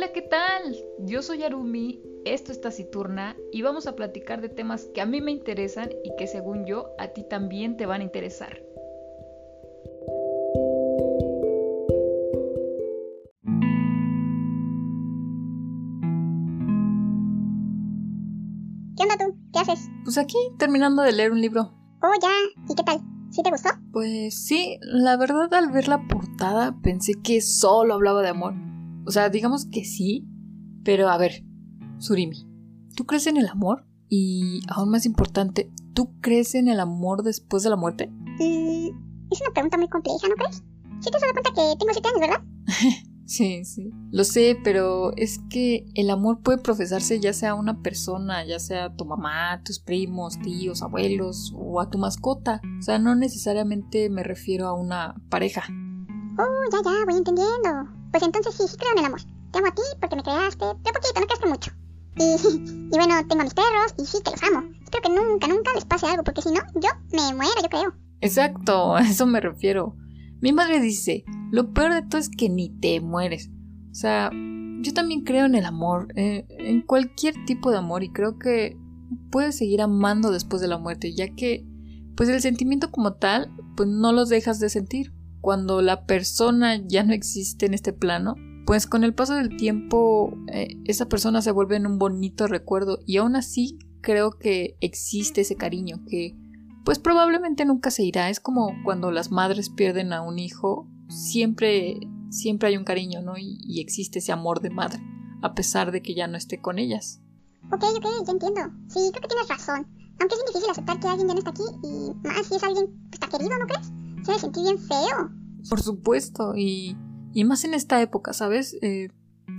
Hola, ¿qué tal? Yo soy Arumi, esto es Taciturna y vamos a platicar de temas que a mí me interesan y que según yo a ti también te van a interesar. ¿Qué onda tú? ¿Qué haces? Pues aquí terminando de leer un libro. Oh, ya. ¿Y qué tal? ¿Sí te gustó? Pues sí, la verdad al ver la portada pensé que solo hablaba de amor. O sea, digamos que sí, pero a ver, Surimi, ¿tú crees en el amor? Y aún más importante, ¿tú crees en el amor después de la muerte? Mm, es una pregunta muy compleja, ¿no crees? Sí te has dado cuenta que tengo 7 años, ¿verdad? Sí, sí. Lo sé, pero es que el amor puede profesarse ya sea a una persona, ya sea a tu mamá, tus primos, tíos, abuelos o a tu mascota. O sea, no necesariamente me refiero a una pareja. Oh, ya, ya, voy entendiendo. Pues entonces sí, sí creo en el amor. Te amo a ti porque me creaste, de poquito, no creaste mucho. Y, y bueno, tengo a mis perros y sí, que los amo. Espero que nunca, nunca les pase algo, porque si no, yo me muero, yo creo. Exacto, a eso me refiero. Mi madre dice, lo peor de todo es que ni te mueres. O sea, yo también creo en el amor, eh, en cualquier tipo de amor y creo que puedes seguir amando después de la muerte, ya que pues el sentimiento como tal, pues no los dejas de sentir. Cuando la persona ya no existe en este plano, pues con el paso del tiempo eh, esa persona se vuelve en un bonito recuerdo y aún así creo que existe ese cariño que pues probablemente nunca se irá. Es como cuando las madres pierden a un hijo, siempre, siempre hay un cariño, ¿no? Y, existe ese amor de madre, a pesar de que ya no esté con ellas. Ok, ok, ya entiendo. Sí, creo que tienes razón. Aunque es difícil aceptar que alguien ya no está aquí y más si es alguien que está querido, ¿no crees? Se debe sentir bien feo. Por supuesto, y, y más en esta época, ¿sabes? Eh,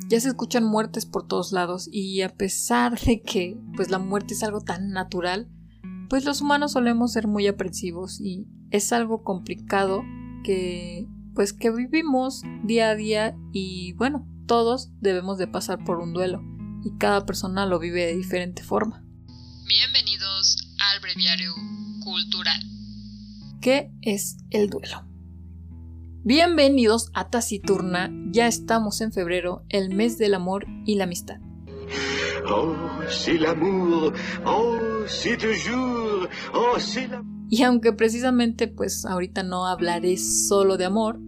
ya se escuchan muertes por todos lados y a pesar de que pues la muerte es algo tan natural, pues los humanos solemos ser muy aprensivos y es algo complicado que pues que vivimos día a día y bueno, todos debemos de pasar por un duelo y cada persona lo vive de diferente forma. Bienvenidos al breviario cultural. ¿Qué es el duelo? Bienvenidos a Taciturna, ya estamos en febrero, el mes del amor y la amistad. Oh, oh, oh, y aunque precisamente pues ahorita no hablaré solo de amor,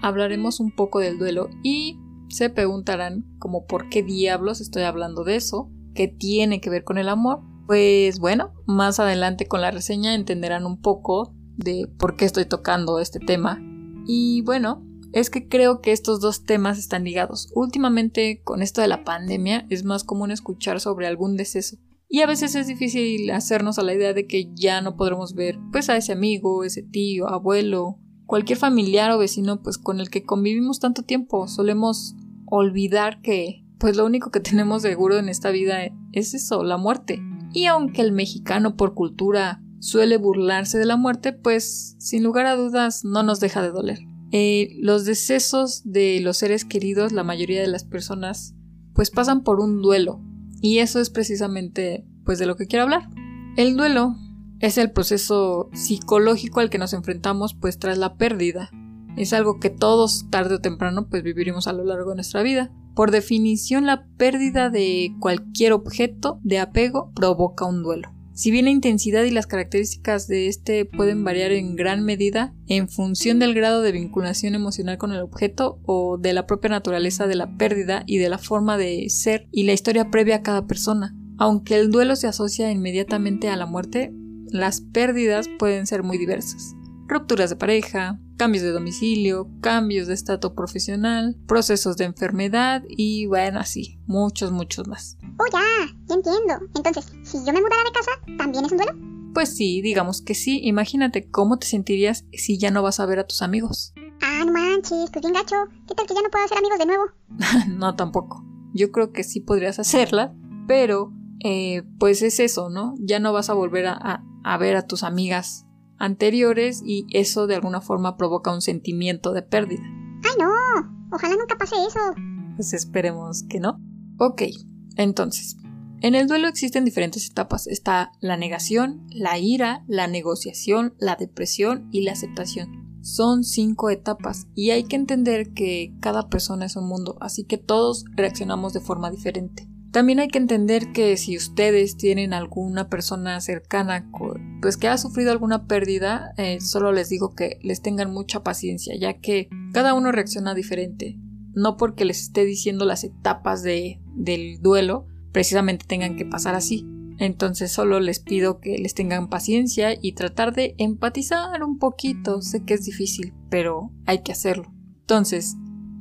hablaremos un poco del duelo y se preguntarán como por qué diablos estoy hablando de eso, qué tiene que ver con el amor. Pues bueno, más adelante con la reseña entenderán un poco de por qué estoy tocando este tema. Y bueno, es que creo que estos dos temas están ligados. Últimamente, con esto de la pandemia, es más común escuchar sobre algún deceso. Y a veces es difícil hacernos a la idea de que ya no podremos ver pues a ese amigo, ese tío, abuelo, cualquier familiar o vecino pues con el que convivimos tanto tiempo. Solemos olvidar que pues lo único que tenemos seguro en esta vida es eso, la muerte. Y aunque el mexicano por cultura suele burlarse de la muerte, pues sin lugar a dudas no nos deja de doler. Eh, los decesos de los seres queridos, la mayoría de las personas, pues pasan por un duelo. Y eso es precisamente, pues, de lo que quiero hablar. El duelo es el proceso psicológico al que nos enfrentamos, pues, tras la pérdida. Es algo que todos, tarde o temprano, pues, viviremos a lo largo de nuestra vida. Por definición, la pérdida de cualquier objeto de apego provoca un duelo. Si bien la intensidad y las características de este pueden variar en gran medida en función del grado de vinculación emocional con el objeto o de la propia naturaleza de la pérdida y de la forma de ser y la historia previa a cada persona. Aunque el duelo se asocia inmediatamente a la muerte, las pérdidas pueden ser muy diversas. Rupturas de pareja, cambios de domicilio, cambios de estatus profesional, procesos de enfermedad y bueno, así, muchos, muchos más. Oh, ya, ya entiendo. Entonces, si yo me mudara de casa, ¿también es un duelo? Pues sí, digamos que sí. Imagínate cómo te sentirías si ya no vas a ver a tus amigos. Ah, no manches, pues bien gacho. ¿Qué tal que ya no puedo hacer amigos de nuevo? no, tampoco. Yo creo que sí podrías hacerla, pero eh, pues es eso, ¿no? Ya no vas a volver a, a ver a tus amigas anteriores y eso de alguna forma provoca un sentimiento de pérdida. ¡Ay no! Ojalá nunca pase eso. Pues esperemos que no. Ok, entonces, en el duelo existen diferentes etapas. Está la negación, la ira, la negociación, la depresión y la aceptación. son cinco etapas y hay que entender que cada persona es un mundo, así que todos reaccionamos de forma diferente. También hay que entender que si ustedes tienen alguna persona cercana pues que ha sufrido alguna pérdida, eh, solo les digo que les tengan mucha paciencia, ya que cada uno reacciona diferente. No porque les esté diciendo las etapas de, del duelo, precisamente tengan que pasar así. Entonces solo les pido que les tengan paciencia y tratar de empatizar un poquito. Sé que es difícil, pero hay que hacerlo. Entonces,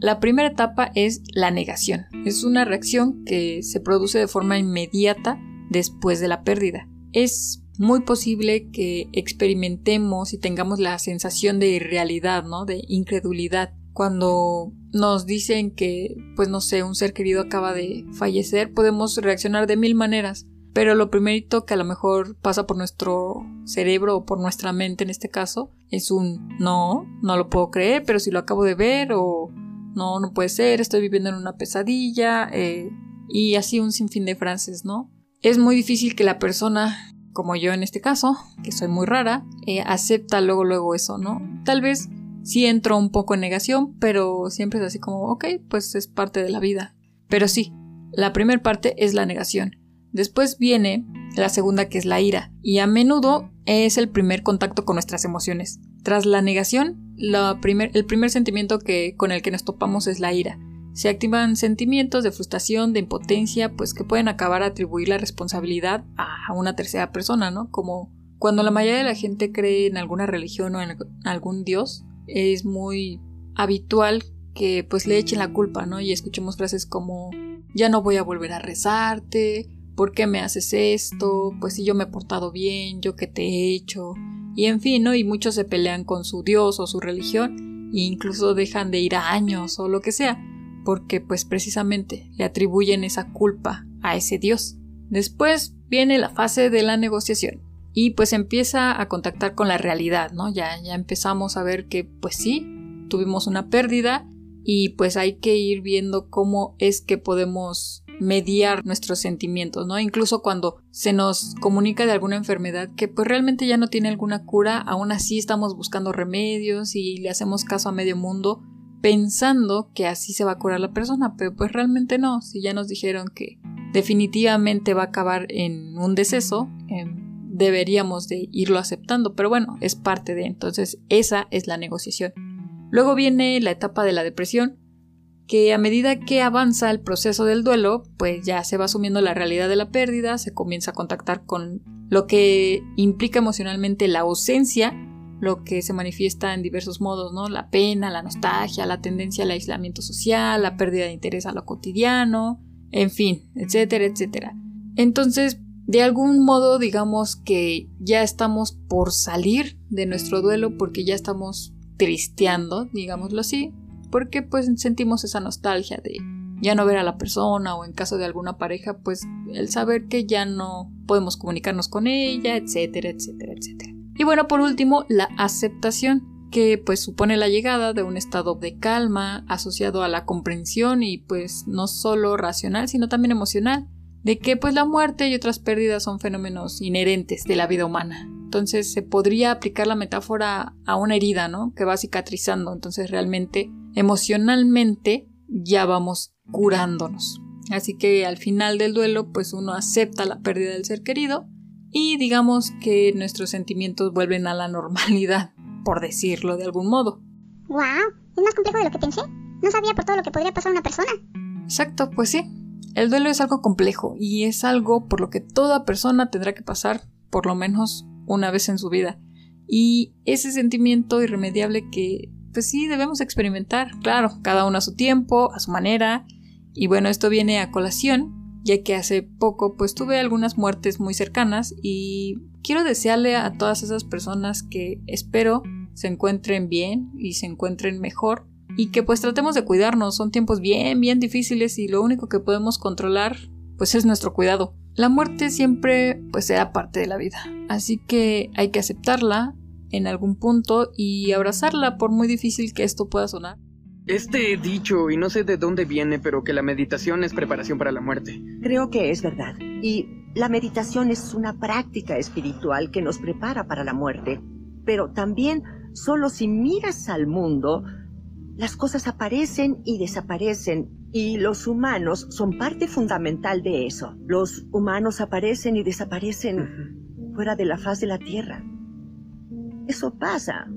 la primera etapa es la negación. Es una reacción que se produce de forma inmediata después de la pérdida. Es muy posible que experimentemos y tengamos la sensación de irrealidad, ¿no? De incredulidad. Cuando nos dicen que, pues no sé, un ser querido acaba de fallecer, podemos reaccionar de mil maneras. Pero lo primerito que a lo mejor pasa por nuestro cerebro o por nuestra mente en este caso es un no, no lo puedo creer, pero si lo acabo de ver o no, no puede ser, estoy viviendo en una pesadilla, eh, y así un sinfín de frases, ¿no? Es muy difícil que la persona, como yo en este caso, que soy muy rara, eh, acepta luego, luego eso, ¿no? Tal vez sí entro un poco en negación, pero siempre es así como, ok, pues es parte de la vida. Pero sí, la primera parte es la negación. Después viene la segunda que es la ira, y a menudo es el primer contacto con nuestras emociones. Tras la negación, el primer sentimiento que, con el que nos topamos es la ira. Se activan sentimientos de frustración, de impotencia, pues que pueden acabar a atribuir la responsabilidad a una tercera persona, ¿no? Como cuando la mayoría de la gente cree en alguna religión o en algún dios, es muy habitual que pues le echen la culpa, ¿no? Y escuchemos frases como ya no voy a volver a rezarte, ¿por qué me haces esto? Pues si yo me he portado bien, yo qué te he hecho, y en fin, ¿no? Y muchos se pelean con su dios o su religión e incluso dejan de ir a años o lo que sea, porque pues precisamente le atribuyen esa culpa a ese dios. Después viene la fase de la negociación y pues empieza a contactar con la realidad, ¿no? Ya, ya empezamos a ver que pues sí, tuvimos una pérdida y pues hay que ir viendo cómo es que podemos mediar nuestros sentimientos, ¿no? Incluso cuando se nos comunica de alguna enfermedad que pues realmente ya no tiene alguna cura, aún así estamos buscando remedios y le hacemos caso a medio mundo pensando que así se va a curar la persona, pero pues realmente no, si ya nos dijeron que definitivamente va a acabar en un deceso, em, deberíamos de irlo aceptando, pero bueno, es parte de, entonces esa es la negociación. Luego viene la etapa de la depresión, que a medida que avanza el proceso del duelo, pues ya se va asumiendo la realidad de la pérdida, se comienza a contactar con lo que implica emocionalmente la ausencia, lo que se manifiesta en diversos modos, ¿no? La pena, la nostalgia, la tendencia al aislamiento social, la pérdida de interés a lo cotidiano, en fin, etcétera, etcétera. Entonces, de algún modo, digamos que ya estamos por salir de nuestro duelo porque ya estamos tristeando, digámoslo así, porque pues sentimos esa nostalgia de ya no ver a la persona o en caso de alguna pareja pues el saber que ya no podemos comunicarnos con ella, etcétera, etcétera, etcétera. Y bueno, por último, la aceptación que pues supone la llegada de un estado de calma asociado a la comprensión y pues no solo racional sino también emocional de que pues la muerte y otras pérdidas son fenómenos inherentes de la vida humana. Entonces se podría aplicar la metáfora a una herida, ¿no? Que va cicatrizando. Entonces realmente emocionalmente ya vamos curándonos. Así que al final del duelo, pues uno acepta la pérdida del ser querido y digamos que nuestros sentimientos vuelven a la normalidad, por decirlo de algún modo. ¡Wow! Es más complejo de lo que pensé. No sabía por todo lo que podría pasar a una persona. Exacto, pues sí. El duelo es algo complejo y es algo por lo que toda persona tendrá que pasar por lo menos una vez en su vida. Y ese sentimiento irremediable que pues sí, debemos experimentar, claro, cada uno a su tiempo, a su manera. Y bueno, esto viene a colación, ya que hace poco pues tuve algunas muertes muy cercanas y quiero desearle a todas esas personas que espero se encuentren bien y se encuentren mejor y que pues tratemos de cuidarnos, son tiempos bien, bien difíciles y lo único que podemos controlar pues es nuestro cuidado. La muerte siempre pues será parte de la vida, así que hay que aceptarla, en algún punto y abrazarla por muy difícil que esto pueda sonar. Este dicho, y no sé de dónde viene, pero que la meditación es preparación para la muerte. Creo que es verdad. Y la meditación es una práctica espiritual que nos prepara para la muerte, pero también solo si miras al mundo, las cosas aparecen y desaparecen y los humanos son parte fundamental de eso. Los humanos aparecen y desaparecen fuera de la faz de la Tierra. Eso pasa.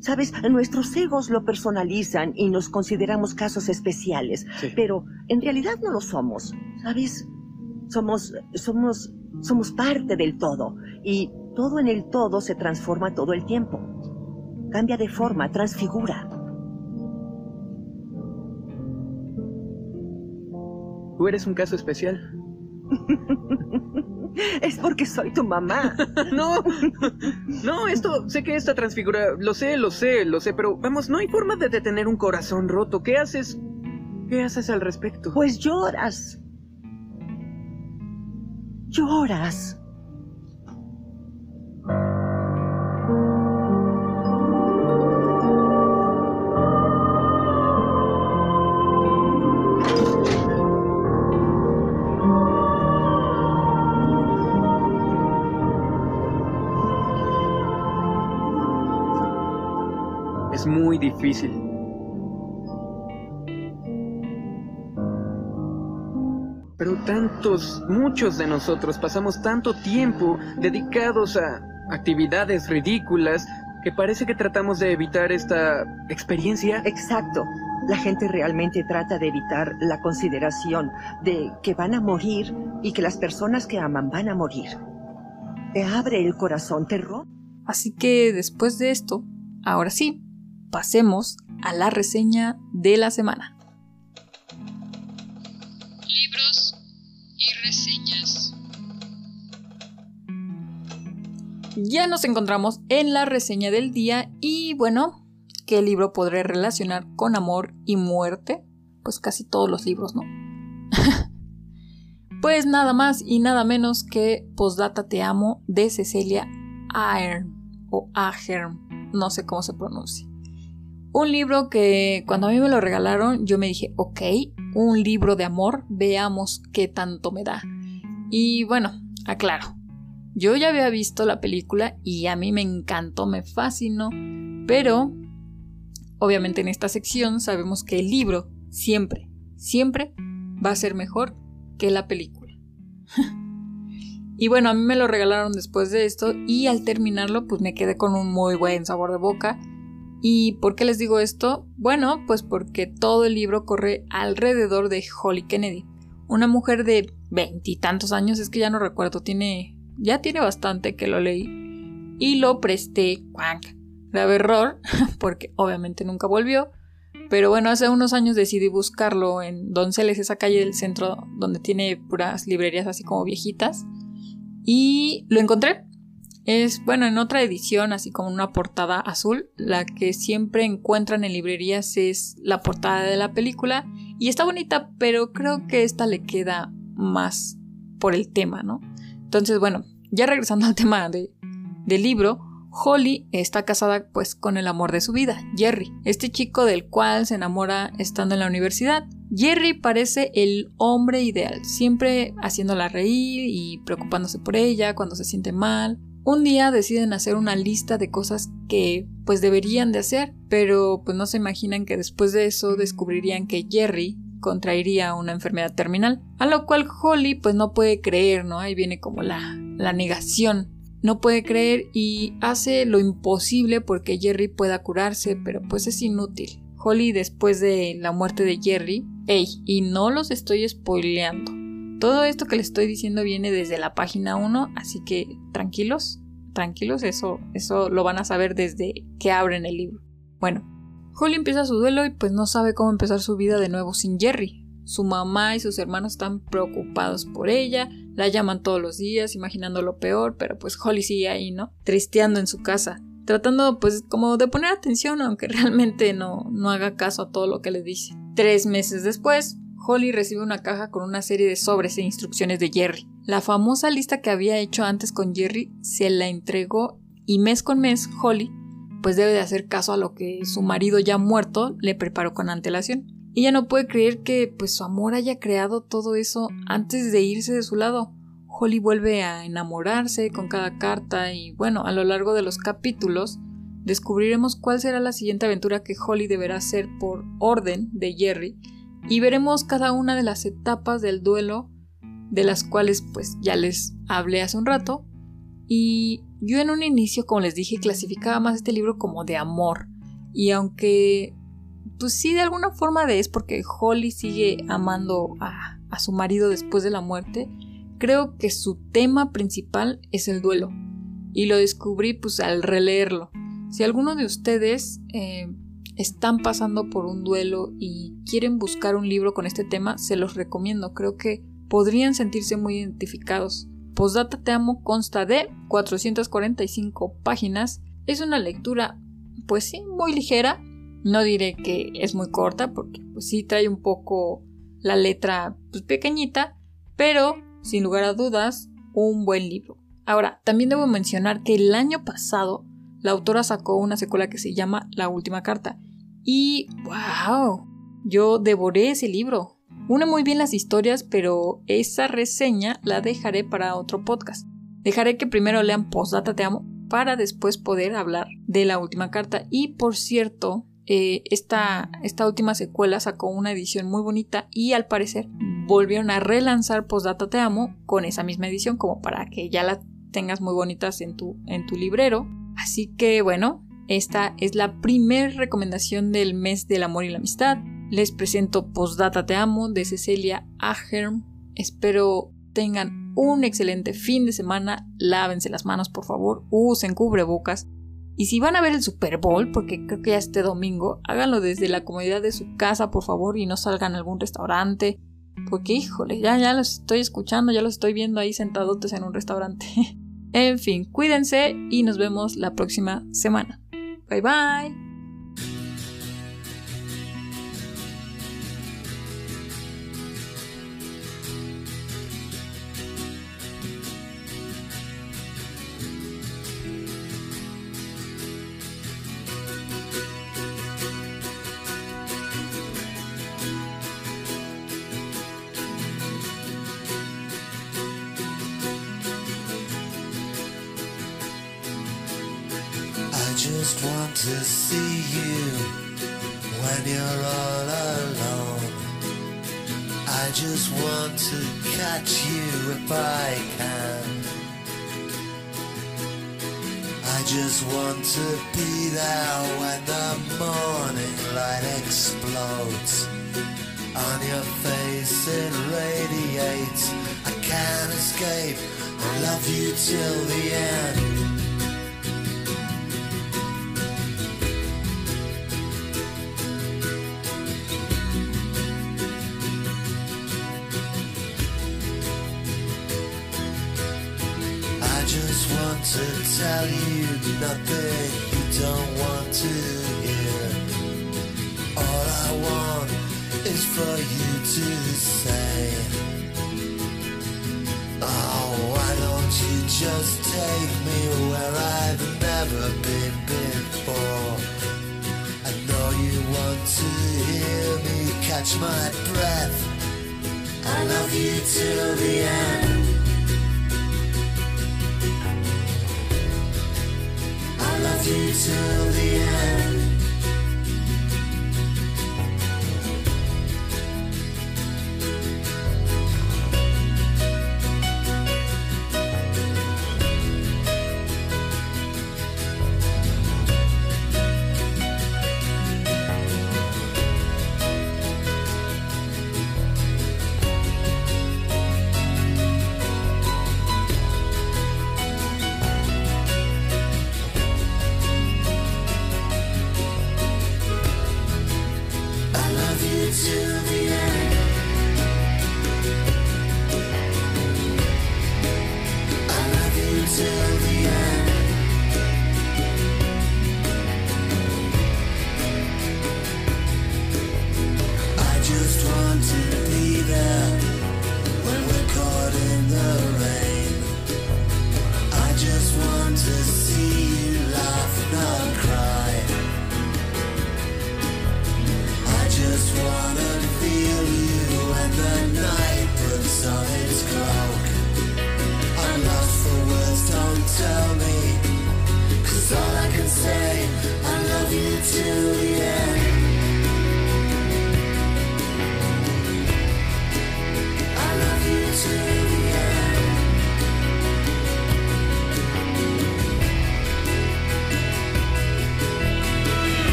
Sabes, nuestros egos lo personalizan y nos consideramos casos especiales, pero en realidad no lo somos. ¿Sabes? Somos, somos, somos parte del todo y todo en el todo se transforma todo el tiempo. Cambia de forma, transfigura. Tú eres un caso especial. es porque soy tu mamá. no, no, esto, sé que esta transfigura, lo sé, lo sé, lo sé, pero vamos, no hay forma de detener un corazón roto. ¿Qué haces? ¿Qué haces al respecto? Pues lloras. Lloras. Difícil. Pero tantos, muchos de nosotros pasamos tanto tiempo dedicados a actividades ridículas que parece que tratamos de evitar esta experiencia. Exacto. La gente realmente trata de evitar la consideración de que van a morir y que las personas que aman van a morir. Te abre el corazón, te rompe. Así que después de esto, ahora sí, pasemos a la reseña de la semana. Libros y reseñas. Ya nos encontramos en la reseña del día y bueno, ¿qué libro podré relacionar con amor y muerte? Pues casi todos los libros, ¿no? pues nada más y nada menos que Postdata Te Amo de Cecilia Ahern o Ahern, no sé cómo se pronuncia. Un libro que cuando a mí me lo regalaron yo me dije, ok, un libro de amor, veamos qué tanto me da. Y bueno, aclaro, yo ya había visto la película y a mí me encantó, me fascinó, pero obviamente en esta sección sabemos que el libro siempre, siempre va a ser mejor que la película. y bueno, a mí me lo regalaron después de esto y al terminarlo pues me quedé con un muy buen sabor de boca ¿Y por qué les digo esto? Bueno, pues porque todo el libro corre alrededor de Holly Kennedy, una mujer de veintitantos años, es que ya no recuerdo, tiene, ya tiene bastante que lo leí y lo presté, cuank, grave error, porque obviamente nunca volvió, pero bueno, hace unos años decidí buscarlo en Donceles, esa calle del centro donde tiene puras librerías así como viejitas, y lo encontré es, bueno, en otra edición, así como una portada azul, la que siempre encuentran en librerías es la portada de la película y está bonita, pero creo que esta le queda más por el tema, ¿no? Entonces, bueno, ya regresando al tema de, del libro, Holly está casada pues con el amor de su vida, Jerry, este chico del cual se enamora estando en la universidad. Jerry parece el hombre ideal, siempre haciéndola reír y preocupándose por ella cuando se siente mal. Un día deciden hacer una lista de cosas que pues deberían de hacer, pero pues no se imaginan que después de eso descubrirían que Jerry contraería una enfermedad terminal, a lo cual Holly pues no puede creer, ¿no? Ahí viene como la, la negación. No puede creer y hace lo imposible porque Jerry pueda curarse, pero pues es inútil. Holly después de la muerte de Jerry, ey, y no los estoy spoileando, todo esto que les estoy diciendo viene desde la página 1, así que tranquilos, tranquilos, eso, eso lo van a saber desde que abren el libro. Bueno, Holly empieza su duelo y pues no sabe cómo empezar su vida de nuevo sin Jerry. Su mamá y sus hermanos están preocupados por ella, la llaman todos los días, imaginando lo peor, pero pues Holly sigue ahí, ¿no? Tristeando en su casa, tratando pues como de poner atención, aunque realmente no, no haga caso a todo lo que le dice. Tres meses después, Holly recibe una caja con una serie de sobres e instrucciones de Jerry. La famosa lista que había hecho antes con Jerry se la entregó y mes con mes Holly pues debe de hacer caso a lo que su marido ya muerto le preparó con antelación. Ella no puede creer que pues su amor haya creado todo eso antes de irse de su lado. Holly vuelve a enamorarse con cada carta y bueno, a lo largo de los capítulos descubriremos cuál será la siguiente aventura que Holly deberá hacer por orden de Jerry y veremos cada una de las etapas del duelo de las cuales pues ya les hablé hace un rato. Y yo en un inicio como les dije clasificaba más este libro como de amor. Y aunque pues sí de alguna forma de es porque Holly sigue amando a, a su marido después de la muerte creo que su tema principal es el duelo. Y lo descubrí pues al releerlo. Si alguno de ustedes eh, están pasando por un duelo y quieren buscar un libro con este tema, se los recomiendo. Creo que podrían sentirse muy identificados. Postdata Te Amo consta de 445 páginas. Es una lectura, pues sí, muy ligera. No diré que es muy corta, porque pues sí trae un poco la letra pues, pequeñita, pero sin lugar a dudas, un buen libro. Ahora, también debo mencionar que el año pasado la autora sacó una secuela que se llama La Última Carta. Y wow, yo devoré ese libro. Une muy bien las historias, pero esa reseña la dejaré para otro podcast. Dejaré que primero lean Postdata Te Amo para después poder hablar de la última carta. Y por cierto, eh, esta, esta última secuela sacó una edición muy bonita y al parecer volvieron a relanzar Postdata Te Amo con esa misma edición como para que ya la tengas muy bonitas en tu, en tu librero. Así que bueno, esta es la primer recomendación del mes del amor y la amistad. Les presento Postdata Te Amo de Cecilia Ahern. Espero tengan un excelente fin de semana. Lávense las manos, por favor. Usen cubrebocas. Y si van a ver el Super Bowl, porque creo que ya este domingo, háganlo desde la comodidad de su casa, por favor, y no salgan a algún restaurante. Porque, híjole, ya, ya los estoy escuchando, ya los estoy viendo ahí sentadotes en un restaurante. En fin, cuídense y nos vemos la próxima semana. Bye bye. Just want to see you when you're all alone. I just want to catch you if I can. I just want to be there when the morning light explodes. On your face it radiates. I can't escape. I love you till the end. To tell you nothing you don't want to hear. All I want is for you to say, Oh, why don't you just take me where I've never been before? I know you want to hear me catch my breath. I love you till the end. Till the end.